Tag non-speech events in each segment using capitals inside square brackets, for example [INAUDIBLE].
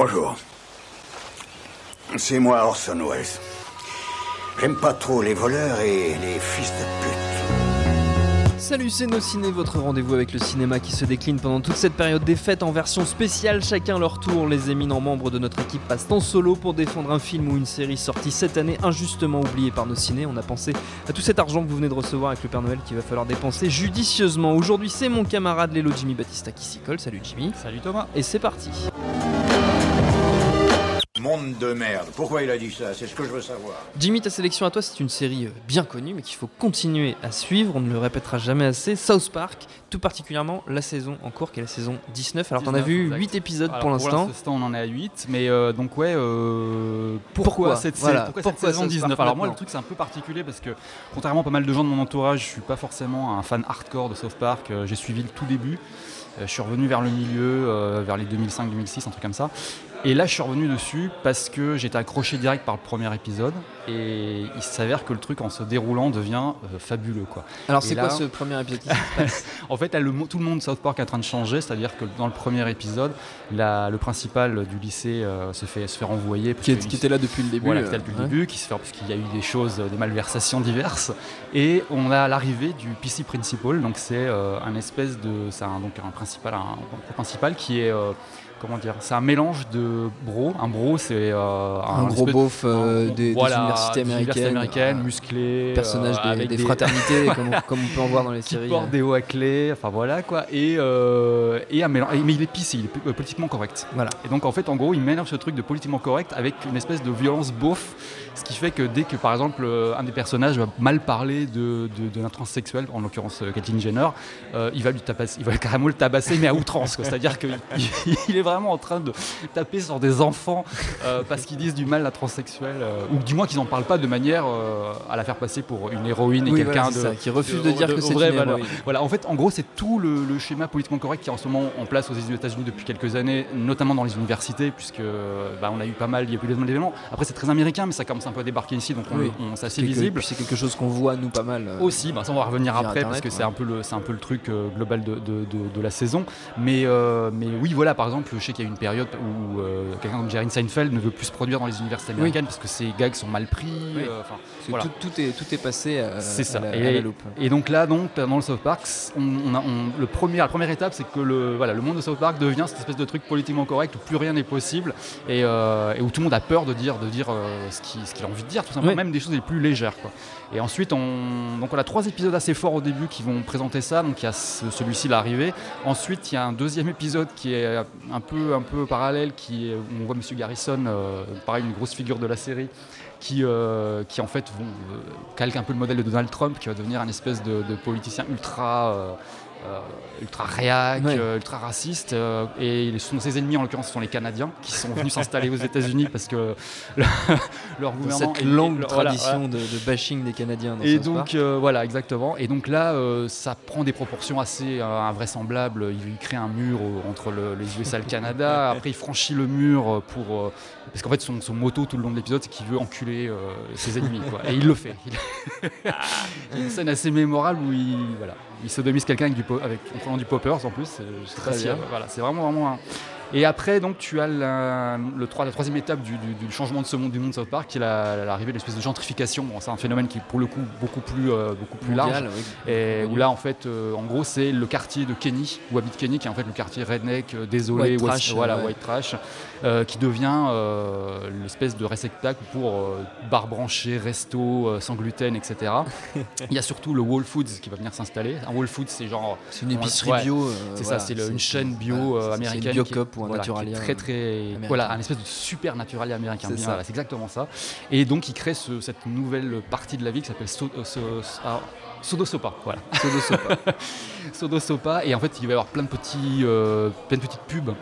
Bonjour. C'est moi Orson Welles. J'aime pas trop les voleurs et les fils de pute. Salut, c'est Nos Ciné, votre rendez-vous avec le cinéma qui se décline pendant toute cette période des fêtes en version spéciale, chacun leur tour. Les éminents membres de notre équipe passent en solo pour défendre un film ou une série sortie cette année, injustement oublié par Nos Ciné. On a pensé à tout cet argent que vous venez de recevoir avec le Père Noël qu'il va falloir dépenser judicieusement. Aujourd'hui, c'est mon camarade Lélo Jimmy Battista qui s'y colle. Salut Jimmy. Salut Thomas. Et c'est parti. Monde de merde. Pourquoi il a dit ça? C'est ce que je veux savoir. Jimmy, ta sélection à toi, c'est une série euh, bien connue, mais qu'il faut continuer à suivre. On ne le répétera jamais assez. South Park, tout particulièrement la saison en cours, qui est la saison 19. Alors, t'en as 19, vu exact. 8 épisodes Alors, pour l'instant. l'instant, on en est à 8. Mais euh, donc, ouais, euh, pourquoi, Pourquoi cette, Voilà, pourquoi pourquoi cette saison South 19 Park Alors, moi, le truc, c'est un peu particulier parce que, contrairement à pas mal de gens de mon entourage, je suis pas forcément un fan hardcore de South Park. J'ai suivi le tout début. Je suis revenu vers le milieu, euh, vers les 2005-2006, un truc comme ça. Et là, je suis revenu dessus parce que j'étais accroché direct par le premier épisode. Et il s'avère que le truc, en se déroulant, devient euh, fabuleux. Quoi. Alors, c'est là- quoi ce premier épisode qui se [LAUGHS] passe? En fait, là, le mo- tout le monde de South Park est en train de changer, c'est-à-dire que dans le premier épisode, la- le principal du lycée euh, se, fait, se fait renvoyer. parce qui, est- que qui était là depuis le début voilà, euh, qui était là depuis ouais. le début, qui se fait puisqu'il y a eu des choses, euh, des malversations diverses. Et on a l'arrivée du PC Principal, donc c'est euh, un espèce de, c'est un, donc un principal, un, un principal qui est, euh, comment dire, c'est un mélange de bro. Un bro, c'est euh, Un gros espèce- beauf euh, un- des, des voilà, universités des américaines, américaines, euh, musclé, personnage euh, des, avec des des- fraternités, [LAUGHS] comme, on, comme on peut en voir dans les qui séries. porte euh. des hauts à clé, enfin voilà quoi, et, euh, et un mélange, mais il est PC, il est euh, politiquement correct. Voilà. Et donc en fait, en gros, il mélange ce truc de politiquement correct avec une espèce de violence beauf, ce qui fait que dès que par exemple euh, un des personnages va mal parler de, de, de transsexuel, en l'occurrence euh, Caitlyn Jenner, euh, il va lui tabasser, il va [LAUGHS] carrément le tabasser, mais à outrance, c'est-à-dire qu'il [LAUGHS] il est vraiment en train de taper sur des enfants euh, parce qu'ils disent du mal à transsexuel, euh, ou du moins qu'ils n'en parlent pas de manière euh, à la faire passer pour une héroïne et Oui, quelqu'un voilà, de qui refuse de, dire que c'est une valeur. héroïne. Voilà, en fait, en gros, c'est tout le, le schéma politiquement correct qui est en ce moment en place aux États-Unis depuis quelques années, notamment dans les universités, puisque bah, on a eu pas mal, il y a eu pas mal d'événements. Après, c'est très américain, mais ça commence un peu à débarquer ici, donc on, Oui. on- c'est assez visible. C'est quelque chose qu'on voit nous pas mal. euh, Aussi, bah, ça on va revenir après Internet, parce que c'est un peu le c'est un peu le truc global de, de, de- de la saison. Mais euh, mais oui voilà par exemple je sais qu'il y a eu une période où euh, quelqu'un comme Jerry Seinfeld ne veut plus se produire dans les universités Oui. américaines parce que ses gags sont mal pris. Oui. euh, voilà. tout, tout est, tout est passé à, ça. à la, Et- à la loupe. Et donc là, donc, dans le South Park, on, on a, on- le premier, la première étape, c'est que le, voilà, le monde de South Park devient cette espèce de truc politiquement correct où plus rien n'est possible et, euh, et où tout le monde a peur de dire, de dire euh, ce qu'il ce a envie de dire, tout simplement, même des choses les plus légères. Quoi. Et ensuite, on, donc on a trois épisodes assez forts au début qui vont présenter ça. Donc il y a ce- celui-ci, l'arrivée. Ensuite, il y a un deuxième épisode qui est un peu, un peu parallèle, qui est, où on voit Monsieur Garrison, euh, pareil, une grosse figure de la série, qui, euh, qui en fait vont, euh, calque un peu le modèle de Donald Trump, qui va devenir un espèce de, politicien ultra, ultra réac, Ouais. euh, ultra raciste. euh, et sont, ses ennemis, en l'occurrence, ce sont les Canadiens, qui sont venus s'installer aux États-Unis parce que le- [LAUGHS] leur gouvernement. cette longue voilà. tradition de, de bashing des Canadiens. Dans Et donc euh, voilà exactement. Et donc là, euh, ça prend des proportions assez euh, invraisemblables. Il, crée un mur euh, entre le- les USA et le Canada. [LAUGHS] Après, il franchit le mur euh, pour euh, parce qu'en fait, son, son motto tout le long de l'épisode, c'est qu'il veut enculer euh, ses ennemis. Quoi. Et il le fait. [LAUGHS] Il... il y a une scène assez mémorable où il voilà, il sodomise quelqu'un avec du avec en prenant du poppers en plus. C'est- voilà, c'est vraiment vraiment un, et après, donc, tu as la, le, la troisième étape du, du- du changement de ce monde du monde de South Park, qui est la- l'arrivée de l'espèce de gentrification. Bon, c'est un phénomène qui est pour le coup beaucoup plus, euh, beaucoup plus large. Oui. Et où là, en fait, euh, en gros, c'est le quartier de Kenny, où habite Kenny, qui est en fait le quartier redneck, euh, désolé, White West- trash, voilà, ouais. white trash, qui devient l'espèce de réceptacle pour bar branché, resto, sans gluten, etc. [LAUGHS] Il y a surtout le Whole Foods qui va venir s'installer. Un Whole Foods, c'est genre C'est une épicerie Ouais. bio. c'est voilà, ça, c'est une chaîne bio, américaine une ou un Voilà, naturalia. très très américain. voilà un espèce de super naturalia américain C'est voilà, exactement ça et donc il crée ce- cette nouvelle partie de la vie qui s'appelle So- euh, So- ah, Sodosopa voilà Sodosopa. [LAUGHS] Sodosopa et en fait il va y avoir plein de petits euh, plein de petites pubs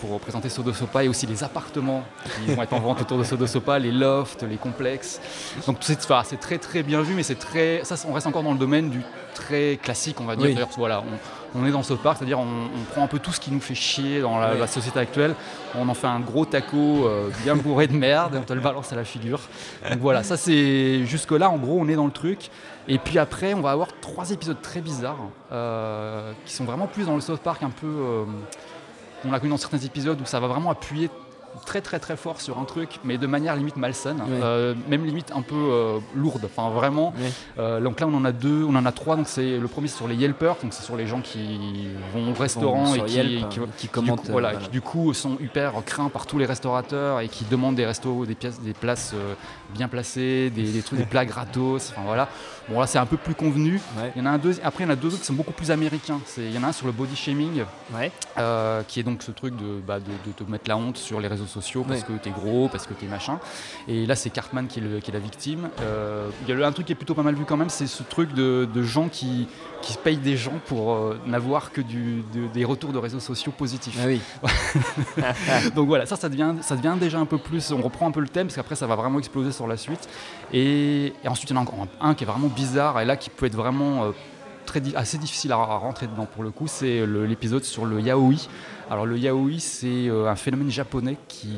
pour présenter Sodosopa et aussi les appartements qui vont être en vente autour de Sodosopa, les lofts, les complexes. Donc tout c'est enfin, très très bien vu, mais c'est très ça on reste encore dans le domaine du très classique, on va dire. Oui. C'est-à-dire, Voilà, on, on est dans South Park, c'est-à-dire on, on prend un peu tout ce qui nous fait chier dans la, société actuelle, on en fait un gros taco euh, bien bourré de merde et on te le balance à la figure. Donc voilà, ça c'est jusque là en gros on est dans le truc. Et puis après on va avoir trois épisodes très bizarres euh, qui sont vraiment plus dans le South Park un peu euh, on l'a connu dans certains épisodes où ça va vraiment appuyer très très très fort sur un truc, mais de manière limite malsaine, Oui. euh, même limite un peu euh, lourde. Enfin vraiment. Euh, donc là on en a deux, on en a trois. Donc c'est le premier c'est sur les Yelpers, donc c'est sur les gens qui vont au restaurant Bon, et sur qui, Yelp, qui- du commentent, coup, voilà, qui du coup sont hyper craints par tous les restaurateurs et qui demandent des restos, des pièces, des places bien placées, des, des trucs, des plats gratos. Enfin voilà. Bon là c'est un peu plus convenu. Ouais. Il y en a un deux, après il y en a deux autres qui sont beaucoup plus américains. C'est- Il y en a un sur le body shaming. Qui est donc ce truc de, bah, de, de te mettre la honte sur les réseaux sociaux parce Ouais. que t'es gros, parce que t'es machin. Et là, c'est Cartman qui est, le- qui est la victime. Euh, Il y a un truc qui est plutôt pas mal vu quand même, c'est ce truc de, de gens qui, qui payent des gens pour euh, n'avoir que du, de- des retours de réseaux sociaux positifs. Ah oui. [LAUGHS] Donc voilà, ça, ça devient, ça devient déjà un peu plus. On reprend un peu le thème parce qu'après, ça va vraiment exploser sur la suite. Et, et ensuite, il y en a encore un, un qui est vraiment bizarre et là qui peut être vraiment euh, très, assez difficile à, rentrer dedans pour le coup. C'est l'épisode sur le yaoi. Alors le yaoi, c'est euh, un phénomène japonais qui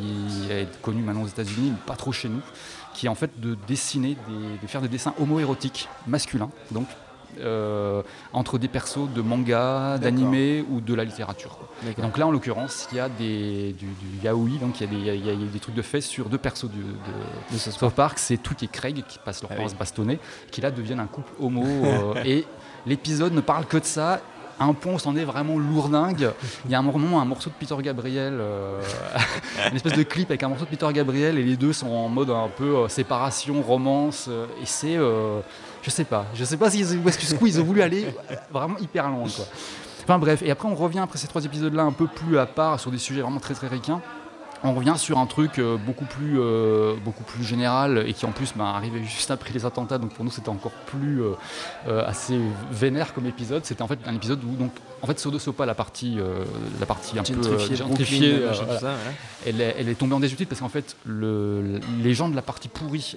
est connu maintenant aux États-Unis, mais pas trop chez nous, qui est en fait de dessiner, des- de faire des dessins homoérotiques masculins, donc euh, entre des persos de manga, d'animé ou de la littérature. quoi. Donc là, en l'occurrence, il y a des, du, du yaoi, donc il y, a des, il y a- il y a des trucs de fait sur deux persos de, De ce South Park, c'est Tweet et Craig qui passent leur Ah temps à se bastonner, qui là deviennent un couple homo. [LAUGHS] euh, et l'épisode ne parle que de ça. À un point où c'en est vraiment lourdingue. Il y a un moment, un morceau de Peter Gabriel, euh, [LAUGHS] une espèce de clip avec un morceau de Peter Gabriel, et les deux sont en mode un peu euh, séparation, romance. euh, et c'est. Je sais pas. Je sais pas si, où est-ce ont voulu aller. Vraiment hyper loin, quoi. Enfin bref, et après on revient après ces trois épisodes-là un peu plus à part sur des sujets vraiment très très ricains. On revient sur un truc euh, beaucoup plus euh, beaucoup plus général et qui en plus m'a arrivé juste après les attentats. Donc pour nous c'était encore plus euh, assez vénère comme épisode. C'était en fait un épisode où donc en fait Sodosopa la partie euh, la partie un peu Gentrifié, gentrifiée, Brooklyn, machin, tout voilà. ça, ouais. elle, est, elle est tombée en désuétude parce qu'en fait, le- les gens de la partie pourrie,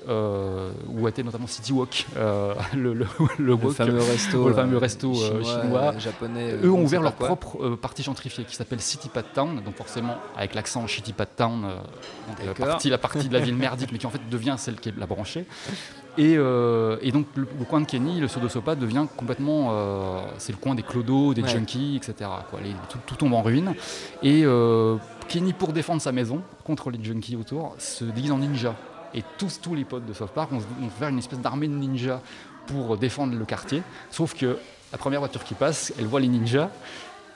où était notamment City Walk, [LAUGHS] le, fameux resto, le fameux resto, chinois, chinois, japonais. eux on ont ouvert leur quoi. propre partie gentrifiée qui s'appelle City Pad Town, donc forcément avec l'accent Shitty Pad Town, euh, donc la, partie, la partie de la ville merdique, mais qui en fait devient celle qui est la branchée. Et, euh, et donc le, le coin de Kenny, le Sodosopa, devient complètement, euh, c'est le coin des clodos, des Ouais. junkies, etc. Quoi. Les- tout, tout tombe en ruine. Et euh, Kenny, pour défendre sa maison contre les junkies autour, se déguise en ninja. Et tous, tous les potes de South Park vont, vont faire une espèce d'armée de ninjas pour défendre le quartier. Sauf que la première voiture qui passe, elle voit les ninjas.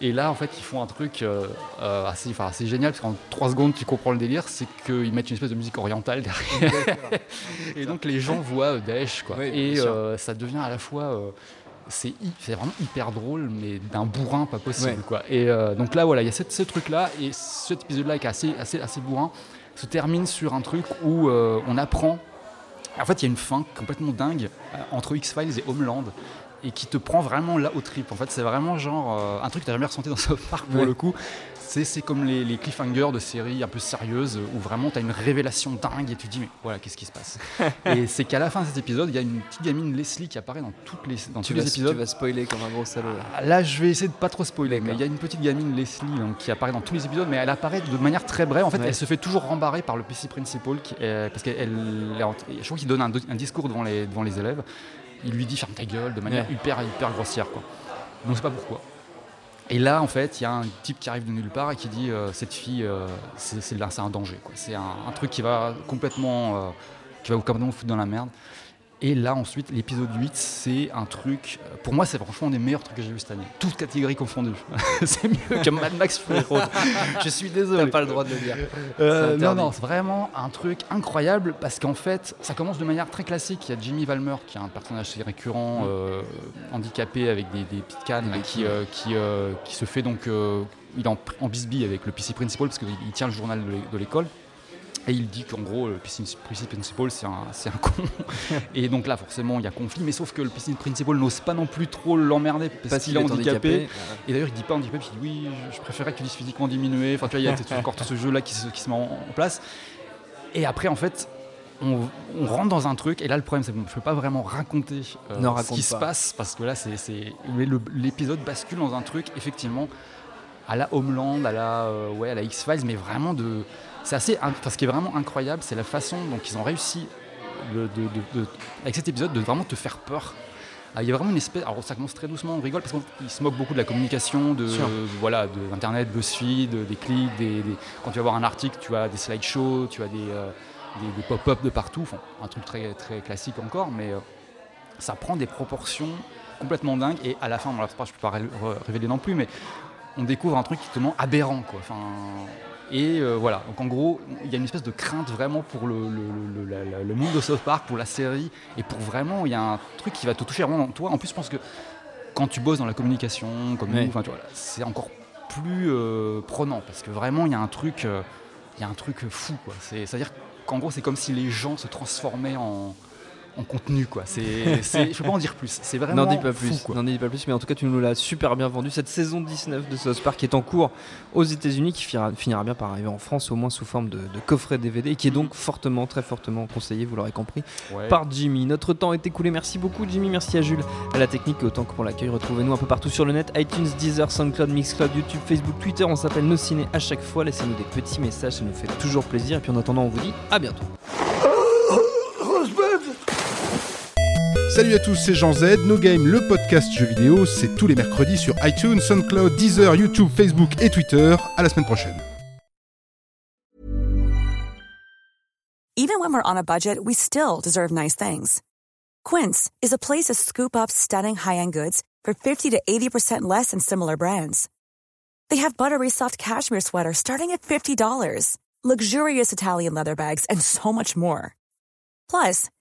Et là, en fait, ils font un truc euh, euh, assez, assez génial, parce qu'en 3 secondes, tu comprends le délire, c'est qu'ils mettent une espèce de musique orientale derrière. [LAUGHS] et donc, les gens voient euh, Daesh, quoi. Oui, et euh, ça devient à la fois... euh, c'est vraiment hyper drôle, mais d'un bourrin pas possible. Ouais. Quoi. Et donc là, voilà, il y a cette- ce truc-là, et cet épisode-là qui est assez, assez, assez bourrin, se termine sur un truc où on apprend. En fait, il y a une fin complètement dingue euh, entre X-Files et Homeland. Et qui te prend vraiment là au trip. En fait, c'est vraiment genre euh, un truc que tu jamais ressenti dans South Park pour Ouais. le coup. C'est comme les, les cliffhangers de séries un peu sérieuses où vraiment tu as une révélation dingue et tu te dis, mais voilà, qu'est-ce qui se passe? [LAUGHS] Et c'est qu'à la fin de cet épisode, il y a une petite gamine Leslie qui apparaît dans, toutes les, dans Tu tous vas, les tu épisodes. vas spoiler comme un gros salaud. là. Là, je vais essayer de pas trop spoiler, mais il y a une petite gamine Leslie donc, qui apparaît dans tous les épisodes, mais elle apparaît de manière très brève. En fait, Ouais. elle se fait toujours rembarrer par le PC principal qui est- parce qu'elle, je crois qu'il donne un, un discours devant les, devant les élèves. Il lui dit ferme ta gueule de manière Ouais. hyper hyper grossière, quoi. On ne sait pas pourquoi. Et là, en fait, il y a un type qui arrive de nulle part et qui dit euh, cette fille, euh, c'est, un danger, quoi. C'est un, un truc qui va complètement, euh, qui va vous complètement foutre dans la merde. Et là, ensuite, l'épisode 8, c'est un truc. euh, Pour moi, c'est franchement un des meilleurs trucs que j'ai vu cette année. Toutes catégories confondues. [LAUGHS] c'est mieux que Mad Max Fury Road. Je suis désolé. T'as pas le droit de le dire. Euh, non, non, c'est vraiment un truc incroyable parce qu'en fait, ça commence de manière très classique. Il y a Jimmy Valmer qui est un personnage assez récurrent, euh, handicapé avec des, des petites cannes qui, euh, qui, qui se fait donc il est en, en bisbille avec le PC Principal parce qu'il tient le journal de l'école. Et il dit qu'en gros, le PC Principal, c'est un, un, con. [LAUGHS] et donc là, forcément, il y a conflit. Mais sauf que le PC Principal n'ose pas non plus trop l'emmerder parce, qu'il est handicapé. Et d'ailleurs, il dit pas handicapé, il dit oui, je préférerais que tu dises physiquement diminué. Enfin, tu vois, il y a encore tout ce jeu-là qui, qui se, met en, place. Et après, en fait, on, rentre dans un truc, et là le problème c'est que je ne peux pas vraiment raconter euh, ce qui se passe, parce que là c'est l'épisode bascule dans un truc effectivement à la Homeland, à la, euh, ouais, à la X-Files, mais vraiment de... C'est assez... Enfin, ce qui est vraiment incroyable, c'est la façon dont ils ont réussi, de, avec cet épisode, de vraiment te faire peur. Ah, il y a vraiment une espèce. Alors ça commence très doucement, on rigole parce qu'ils se moquent beaucoup de la communication, de, voilà, de Internet, BuzzFeed, des clics, des, quand tu vas voir un article, tu as des slideshows, tu as des, euh, des, pop-up de partout, enfin, un truc très, très classique encore, mais euh, ça prend des proportions complètement dingues. Et à la fin, bon, je ne peux pas révéler non plus, mais on découvre un truc totalement aberrant. Quoi. Enfin, et euh, voilà, donc en gros, il y a une espèce de crainte vraiment pour le, le, monde de South Park, pour la série, et pour vraiment, il y a un truc qui va te toucher vraiment dans toi. En plus, je pense que quand tu bosses dans la communication, comme nous, c'est encore plus euh, prenant, parce que vraiment, il y a un truc, il y a un truc fou. C'est-à-dire en gros, c'est comme si les gens se transformaient en, en contenu quoi. C'est, je peux pas en dire plus. C'est vraiment n'en dis pas plus. N'en dis pas plus. Mais en tout cas, tu nous l'as super bien vendu. Cette saison 19 de South Park qui est en cours aux États-Unis, qui finira, finira, bien par arriver en France, au moins sous forme de, coffret DVD, et qui est donc fortement, très fortement conseillé, vous l'aurez compris, par Jimmy. Notre temps est écoulé. Merci beaucoup, Jimmy. Merci à Jules, à la technique autant que pour l'accueil. Retrouvez-nous un peu partout sur le net iTunes, Deezer, SoundCloud, Mixcloud, YouTube, Facebook, Twitter. On s'appelle Nos Ciné à chaque fois. Laissez-nous des petits messages, ça nous fait toujours plaisir. Et puis en attendant, on vous dit à bientôt. Salut à tous, c'est Jean Z. No Game, le podcast jeux vidéo, c'est tous les mercredis sur iTunes, SoundCloud, Deezer, YouTube, Facebook et Twitter. À la semaine prochaine. Even when we're on a budget, we still deserve nice things. Quince is a place to scoop up stunning high-end goods for 50 to 80% less than similar brands. They have buttery soft cashmere sweaters starting at $50, luxurious Italian leather bags, and so much more. Plus,